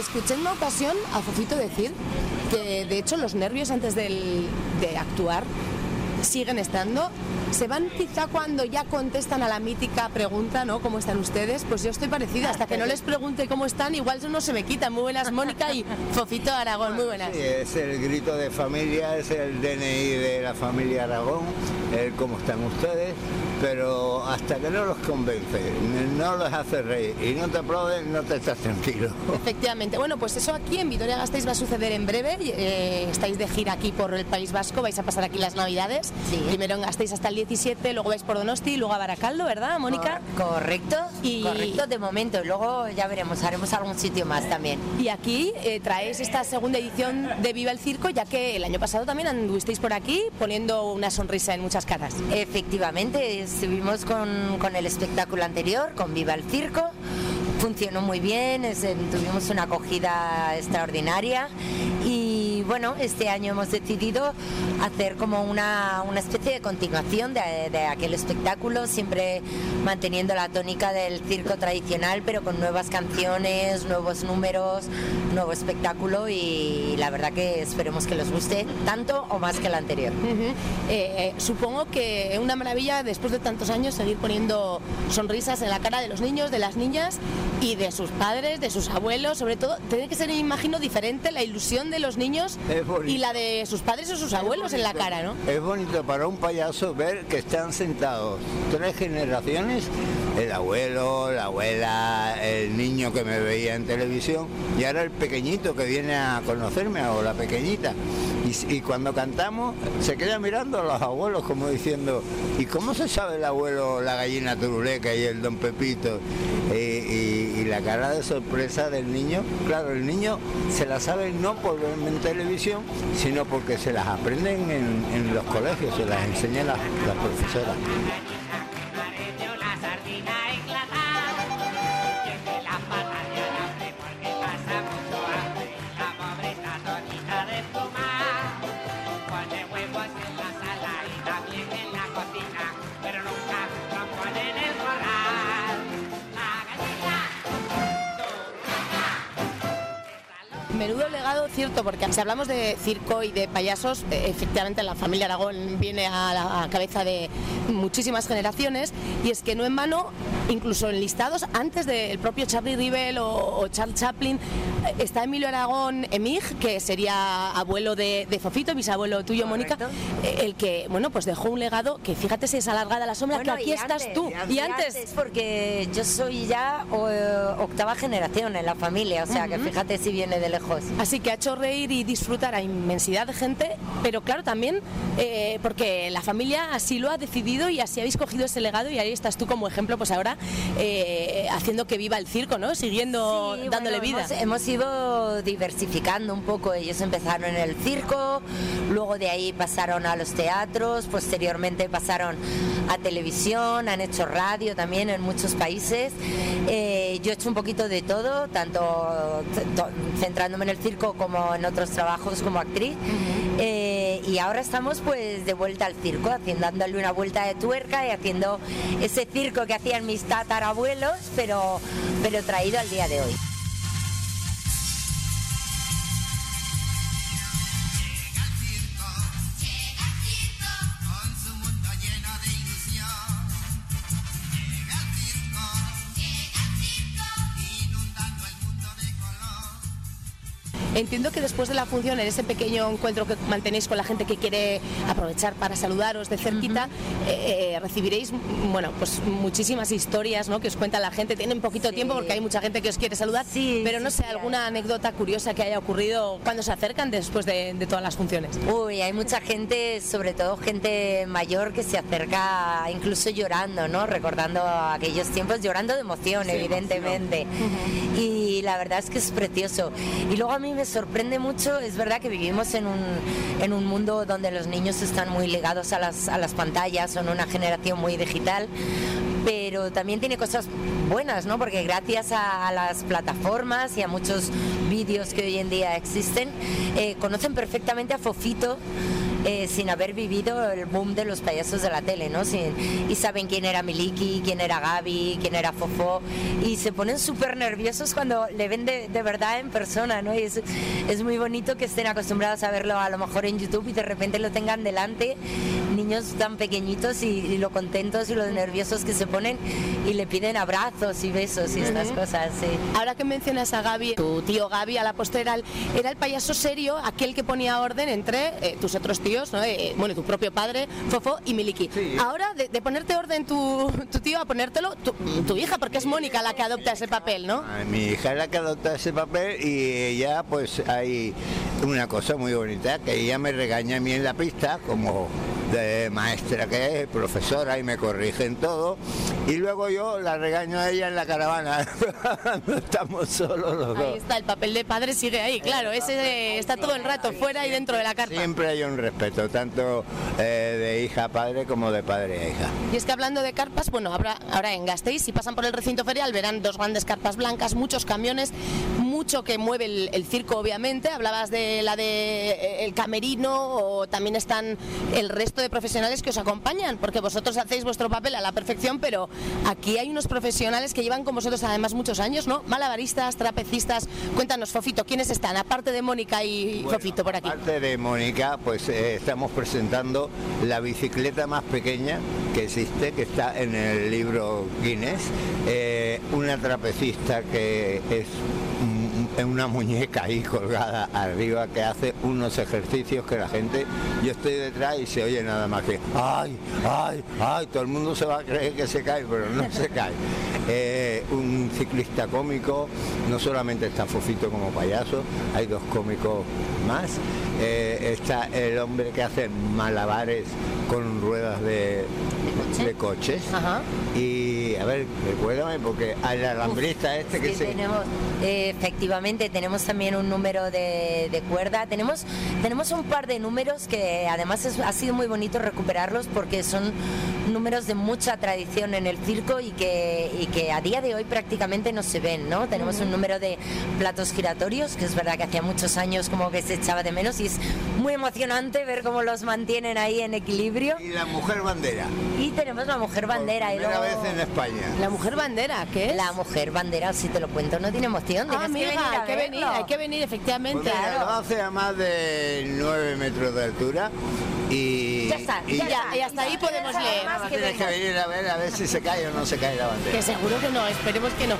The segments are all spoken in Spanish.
Escuché en una ocasión a Fofito decir que de hecho los nervios antes de actuar siguen estando. Se van quizá cuando ya contestan a la mítica pregunta, ¿no? ¿Cómo están ustedes? Pues yo estoy parecida. Hasta que no les pregunte cómo están, igual no se me quita. Muy buenas, Mónica y Fofito Aragón. Muy buenas. Sí, es el grito de familia, es el DNI de la familia Aragón, cómo están ustedes, pero hasta que no los convence, no los hace reír y no te aplauden, no te estás tranquilo. Efectivamente. Bueno, pues eso aquí en Vitoria-Gasteiz va a suceder en breve. Eh, estáis de gira aquí por el País Vasco, vais a pasar aquí las Navidades. Sí. Primero en Gasteiz hasta el 17, luego vais por Donosti, luego a Baracaldo, ¿verdad, Mónica? Cor- Correcto, Y- correcto de momento. Luego ya veremos, haremos algún sitio más también. Y aquí eh, traéis esta segunda edición de Viva el Circo, ya que el año pasado también anduvisteis por aquí poniendo una sonrisa en muchas caras. Efectivamente, estuvimos con, con el espectáculo anterior, con Viva el Circo. Funcionó muy bien, tuvimos una acogida extraordinaria bueno, este año hemos decidido hacer como una, una especie de continuación de, aquel espectáculo, siempre manteniendo la tónica del circo tradicional, pero con nuevas canciones, nuevos números, nuevo espectáculo y la verdad que esperemos que les guste tanto o más que el anterior. Eh, eh, supongo que es una maravilla después de tantos años seguir poniendo sonrisas en la cara de los niños, de las niñas y de sus padres, de sus abuelos, sobre todo. Tiene que ser, imagino, diferente la ilusión de los niños. Y la de sus padres o sus abuelos en la cara, ¿no? Es bonito para un payaso ver que están sentados tres generaciones, el abuelo, la abuela, el niño que me veía en televisión y ahora el pequeñito que viene a conocerme o la pequeñita. Y, cuando cantamos se queda mirando a los abuelos como diciendo, ¿y cómo se sabe el abuelo la gallina turuleca y el don Pepito? Y, y- y la cara de sorpresa del niño, claro, el niño se la sabe no por verme en televisión, sino porque se las aprenden en, los colegios, se las enseñan las profesoras. Cierto, porque si hablamos de circo y de payasos, eh, efectivamente la familia Aragón viene a la cabeza de muchísimas generaciones y es que no en vano, incluso en listados antes del propio Charlie Rivel o, o Charles Chaplin, está Emilio Aragón Emig, que sería abuelo de, de Fofito, bisabuelo tuyo, Mónica, eh, el que, bueno, pues dejó un legado que fíjate si es alargada la sombra, Bueno, que aquí estás antes, tú. y Y antes, porque yo soy ya o- octava generación en la familia, o sea que fíjate si viene de lejos. Así que ha hecho reír y disfrutar a inmensidad de gente, pero claro, también eh, porque la familia así lo ha decidido y así habéis cogido ese legado y ahí estás tú como ejemplo, pues ahora eh, haciendo que viva el circo, ¿no? Siguiendo Sí, dándole bueno, vida. Hemos, hemos ido diversificando un poco. Ellos empezaron en el circo, luego de ahí pasaron a los teatros, posteriormente pasaron a televisión, han hecho radio también en muchos países. Eh, yo he hecho un poquito de todo, tanto centrándome en el circo como en otros trabajos como actriz. Eh, y ahora estamos pues de vuelta al circo, haciendo, dándole una vuelta de tuerca y haciendo ese circo que hacían mis tatarabuelos, pero, pero traído al día de hoy. Entiendo que después de la función, en ese pequeño encuentro que mantenéis con la gente que quiere aprovechar para saludaros de cerquita, eh, eh, recibiréis bueno, pues muchísimas historias ¿no? que os cuenta la gente. Tienen poquito Sí. tiempo porque hay mucha gente que os quiere saludar, Sí, pero sí, no sé, sí, alguna anécdota curiosa que haya ocurrido cuando se acercan después de, de todas las funciones. Uy, hay mucha gente, sobre todo gente mayor, que se acerca incluso llorando, ¿no? Recordando aquellos tiempos, llorando de emoción, evidentemente. Y la verdad es que es precioso. Y luego a mí me sorprende mucho, es verdad que vivimos en un, en un mundo donde los niños están muy ligados a las, a las pantallas, son una generación muy digital, pero también tiene cosas buenas, ¿no? Porque gracias a, a las plataformas y a muchos vídeos que hoy en día existen, eh, conocen perfectamente a Fofito eh, sin haber vivido el boom de los payasos de la tele, ¿no? Sin- y saben quién era Miliki, quién era Gaby, quién era Fofó, y se ponen súper nerviosos cuando le ven de, de verdad en persona, ¿no? Y es, es muy bonito que estén acostumbrados a verlo a lo mejor en YouTube y de repente lo tengan delante, niños tan pequeñitos y, y lo contentos y los nerviosos que se ponen y le piden abrazos y besos y estas cosas, sí. Ahora que mencionas a Gaby, tu tío Gaby a la posteral era el payaso serio, aquel que ponía orden entre eh, tus otros tíos, ¿no? Eh, bueno, tu propio padre, Fofo y Miliki. Sí. Ahora, de, de ponerte orden tu, tu tío a ponértelo tu, tu hija, porque es Mónica la que adopta ese papel, ¿no? Mi hija es la que adopta ese papel y ella pues hay una cosa muy bonita, que ella me regaña a mí en la pista como de maestra que es, profesora y me corrige en todo y luego yo la regaño a ella en la caravana cuando estamos solos los Ahí dos. está, el papel de padre sigue ahí, claro, ese está todo el rato fuera y dentro de la carpa. Siempre hay un respeto, tanto eh, de hija a padre como de padre a hija. Y es que hablando de carpas, bueno, ahora, ahora en Gasteiz, si pasan por el recinto ferial, verán dos grandes carpas blancas, muchos camiones, mucho que mueve el, el circo, obviamente. Hablabas de la de eh, el camerino o también están el resto de profesionales que os acompañan, porque vosotros hacéis vuestro papel a la perfección, pero aquí hay unos profesionales que llevan con vosotros además muchos años, ¿no? Malabaristas, trapecistas. Cuéntanos, Fofito, ¿quiénes están? Aparte de Mónica y Bueno, Fofito por aquí. Aparte de Mónica, pues eh, estamos presentando la bicicleta más pequeña que existe, que está en el libro Guinness. Eh, una trapecista que es un- una muñeca ahí colgada arriba que hace unos ejercicios que la gente, yo estoy detrás y se oye nada más que ay, ay, ay, todo el mundo se va a creer que se cae, pero no se cae. Eh, un ciclista cómico, no solamente está Fofito como payaso, hay dos cómicos más. Eh, está el hombre que hace malabares con ruedas de, de coches. Ajá. Y a ver, recuérdame, porque al alambrista este que Sí, se. tenemos, eh, efectivamente, tenemos también un número de, de cuerda. Tenemos, tenemos un par de números que además es- ha sido muy bonito recuperarlos porque son números de mucha tradición en el circo y que, y que a día de hoy prácticamente no se ven, ¿no? Tenemos un número de platos giratorios, que es verdad que hacía muchos años como que se echaba de menos y es muy emocionante ver cómo los mantienen ahí en equilibrio. Y la mujer bandera. Y tenemos la mujer bandera. Por y primera luego- vez en España. La mujer bandera, ¿qué es? la mujer bandera, si te lo cuento, no tiene emoción. Ah, tienes que venir hay que venir, hay que venir, Pues efectivamente. mira, Claro. lo hace a más de 9 metros de altura y. Ya está, y ya, ya, está. y hasta ahí podemos leer. Tienes que venir a ver a ver si se cae o no se cae la bandera. Que seguro que no, esperemos que no.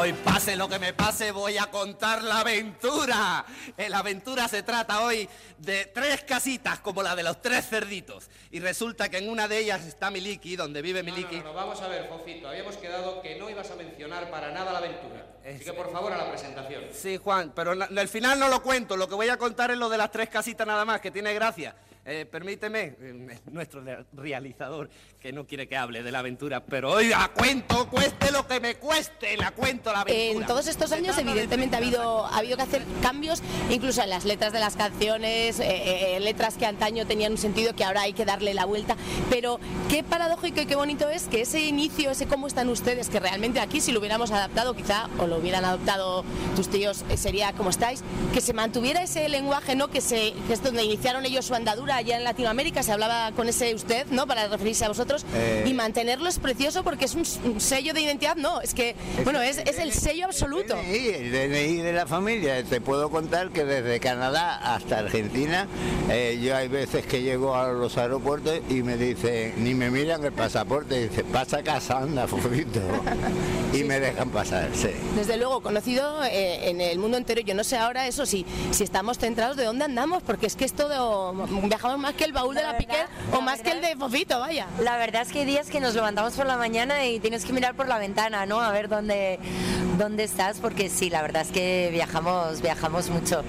Hoy pase lo que me pase, voy a contar la aventura. Eh, La aventura se trata hoy de tres casitas como la de los tres cerditos. Y resulta que en una de ellas está Miliki, donde vive Miliki. no, no, vamos a ver, Fofito. Habíamos quedado que no ibas a mencionar para nada la aventura. Así que por favor a la presentación. Sí, Juan, pero na- al final no lo cuento. Lo que voy a contar es lo de las tres casitas nada más, que tiene gracia. Eh, permíteme, eh, nuestro re- realizador, que no quiere que hable de la aventura, pero hoy la cuento, cueste lo que me cueste, la cuento la aventura. En todos estos años, evidentemente, ha habido, ha habido que hacer cambios, incluso en las letras de las canciones, eh, eh, letras que antaño tenían un sentido que ahora hay que darle la vuelta. Pero qué paradójico y qué bonito es que ese inicio, ese cómo están ustedes, que realmente aquí, si lo hubiéramos adaptado, quizá, o lo hubieran adoptado tus tíos, sería como estáis, que se mantuviera ese lenguaje, ¿no? Que, se, que es donde iniciaron ellos su andadura allá en Latinoamérica, se hablaba con ese usted, ¿no? Para referirse a vosotros. Eh. Y mantenerlo es precioso porque es un, sello de identidad, no, es que, bueno, es, es el sello absoluto. El DNI, el DNI de la familia. Te puedo contar que desde Canadá hasta Argentina, eh, yo hay veces que llego a los aeropuertos y me dicen, ni me miran el pasaporte, dice, pasa a casa, anda, fofito. y me dejan pasar, sí. Desde luego, conocido eh, en el mundo entero, yo no sé ahora eso sí, si estamos centrados de dónde andamos, porque es que es todo, viajamos más que el baúl de La verdad, o más que el de Fofito, vaya. La verdad es que hay días que nos levantamos por la mañana y tienes que mirar por la ventana, ¿no? A ver dónde, dónde estás, porque sí, la verdad es que viajamos, viajamos mucho.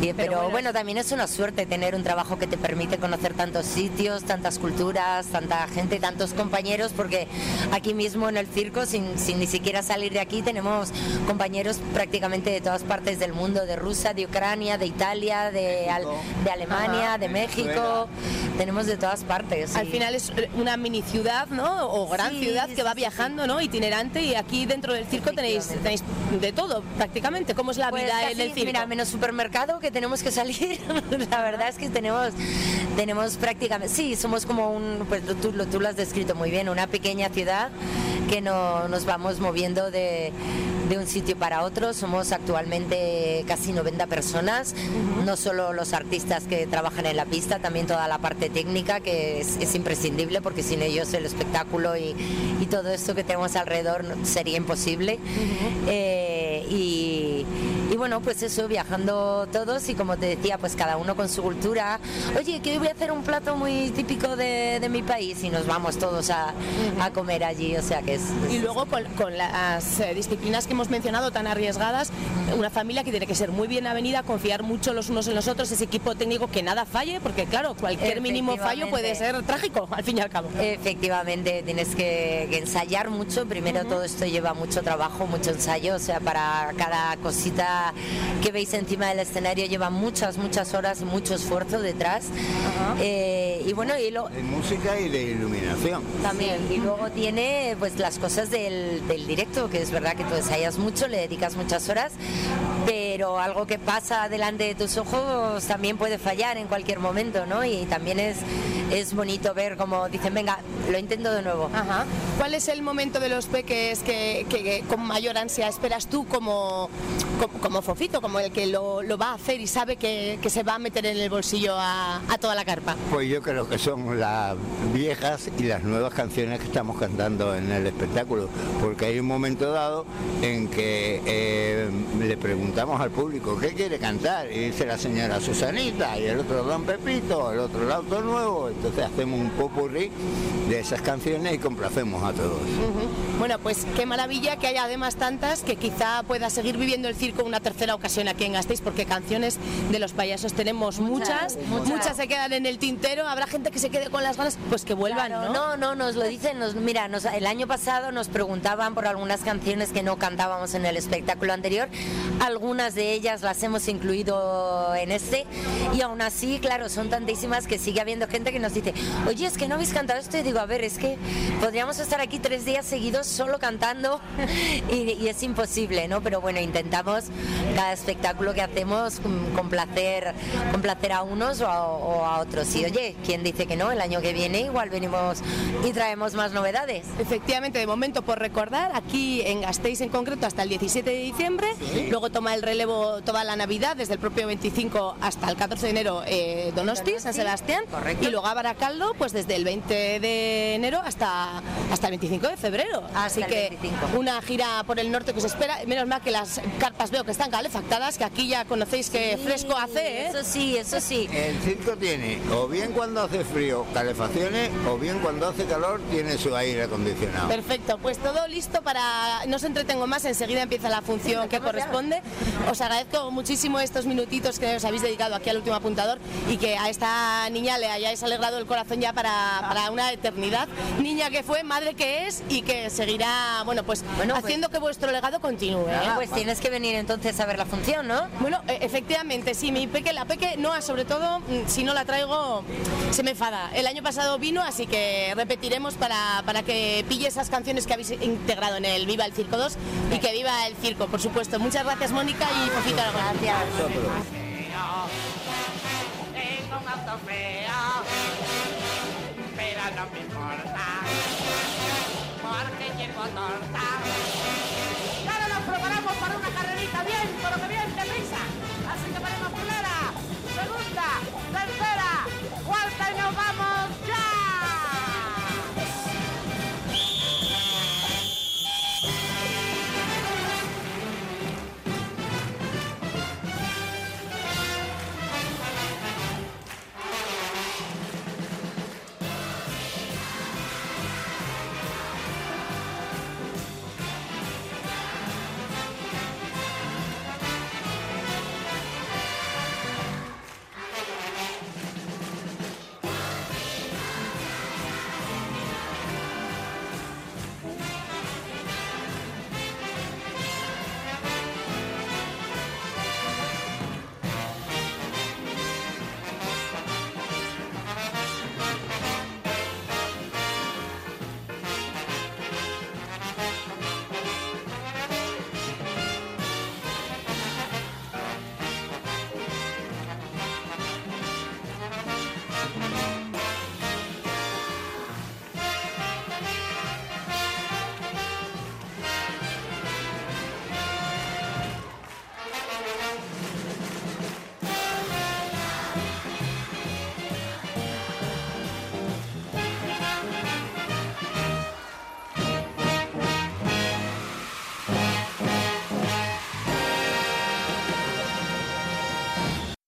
Y- pero bueno, bueno, también es una suerte tener un trabajo que te permite conocer tantos sitios, tantas culturas, tanta gente, tantos compañeros, porque aquí mismo en el circo, sin, sin ni siquiera salir de aquí, tenemos compañeros prácticamente de todas partes del mundo, de Rusia, de Ucrania, de Italia, de, Al- de Alemania, Ajá. de México, tenemos de todas partes. Al y- final es una mini ciudad, ¿no? O gran Sí, ciudad que va viajando, ¿no? Itinerante y aquí dentro del circo tenéis, tenéis de todo, prácticamente. ¿Cómo es la Pues vida en casi, el circo? Mira, menos supermercado, que que tenemos que salir. la verdad es que tenemos, tenemos prácticamente, sí, somos como un, pues tú, lo- tú lo has descrito muy bien, una pequeña ciudad que no, nos vamos moviendo de, de un sitio para otro. Somos actualmente casi 90 personas, no solo los artistas que trabajan en la pista, también toda la parte técnica que es, es imprescindible porque sin ellos el espectáculo y, y todo esto que tenemos alrededor sería imposible. Eh, y bueno, pues eso, viajando todos y como te decía, pues cada uno con su cultura. Oye, que hoy voy a hacer un plato muy típico de, de mi país y nos vamos todos a, a comer allí, o sea que es... Y luego con, con las eh, disciplinas que hemos mencionado tan arriesgadas, una familia que tiene que ser muy bien avenida, confiar mucho los unos en los otros, ese equipo técnico que nada falle, porque claro, cualquier mínimo fallo puede ser trágico, al fin y al cabo. Efectivamente, tienes que, que ensayar mucho. Primero todo esto lleva mucho trabajo, mucho ensayo. O sea, para cada cosita que veis encima del escenario lleva muchas, muchas horas mucho esfuerzo detrás. Eh, y bueno, y lo, De música y de iluminación. también. Y luego tiene pues las cosas del, del directo, que es verdad que tú ensayas mucho, le dedicas muchas horas, pero algo que pasa delante de tus ojos también puede fallar en cualquier momento, ¿no? Y también es, es bonito ver como dicen, venga, lo intento de nuevo. Ajá. ¿Cuál es el momento de los peques que, que- que con mayor ansia esperas tú como, como, como Fofito, como el que lo, lo va a hacer y sabe que, que se va a meter en el bolsillo a, a toda la carpa? Pues yo creo que son las viejas y las nuevas canciones que estamos cantando en el espectáculo, porque hay un momento dado en que eh, le preguntamos al público qué quiere cantar y dice la señora Susanita y el otro Don Pepito, el otro el auto nuevo, entonces hacemos un popurrí de esas canciones y complacemos a todos. Ujú. Bueno, pues qué maravilla que haya además tantas que quizá pueda seguir viviendo el circo una tercera ocasión aquí en Gasteiz, porque canciones de los payasos tenemos muchas, muchas, muchas. se quedan en el tintero, habrá gente que se quede con las ganas, pues que vuelvan, Claro, ¿no? no, no, nos lo dicen. Nos, mira, nos- el año pasado nos preguntaban por algunas canciones que no cantábamos en el espectáculo anterior. Algunas de ellas las hemos incluido en este. Y aún así, claro, son tantísimas que sigue habiendo gente que nos dice, oye, es que no habéis cantado esto. Y digo, a ver, es que podríamos estar aquí tres días seguidos solo cantando y, y es imposible, ¿no? Pero bueno, intentamos cada espectáculo que hacemos complacer, complacer a unos o a, o a otros. Y oye, ¿quién dice que no? El año que viene igual venimos y traemos más novedades. Efectivamente, de momento por recordar, aquí en Gasteiz en concreto hasta el 17 de diciembre, luego toma el relevo toda la Navidad, desde el propio 25 hasta el 14 de enero eh, Donosti, San Sebastián, correcto. y luego a Baracaldo, pues desde el 20 de enero hasta, hasta el 25 de febrero. Así el que 25. una gira por el norte que se espera, menos mal que las carpas veo que están calefactadas, que aquí ya conocéis que fresco hace, ¿eh? Eso sí, eso sí. El circo tiene, o bien cuando hace frío, calefacciones, o bien cuando hace calor, tiene su aire acondicionado. Perfecto, pues todo listo para. No os entretengo más, enseguida empieza la función que corresponde. Os agradezco muchísimo estos minutitos que os habéis dedicado aquí al último apuntador y que a esta niña le hayáis alegrado el corazón ya para, para una eternidad. Niña que fue, madre que es y que seguirá, bueno, pues Bueno, pues- haciendo que vuestro legado continúe. ¿eh? Pues tienes que venir entonces a ver la función, ¿no? Bueno, e- efectivamente, sí, mi peque, la peque, no, sobre todo, mm, si no la traigo, se me enfada. El año pasado vino, así que repetiremos para, para que pille esas canciones que habéis integrado en el Viva el Circo 2 y que viva el circo, por supuesto. Muchas gracias, Mónica y Fofito Aragón. Gracias. Tengo un auto feo, pero no me importa, porque llevo torta. Y ahora nos preparamos para una carrerita bien, pero que bien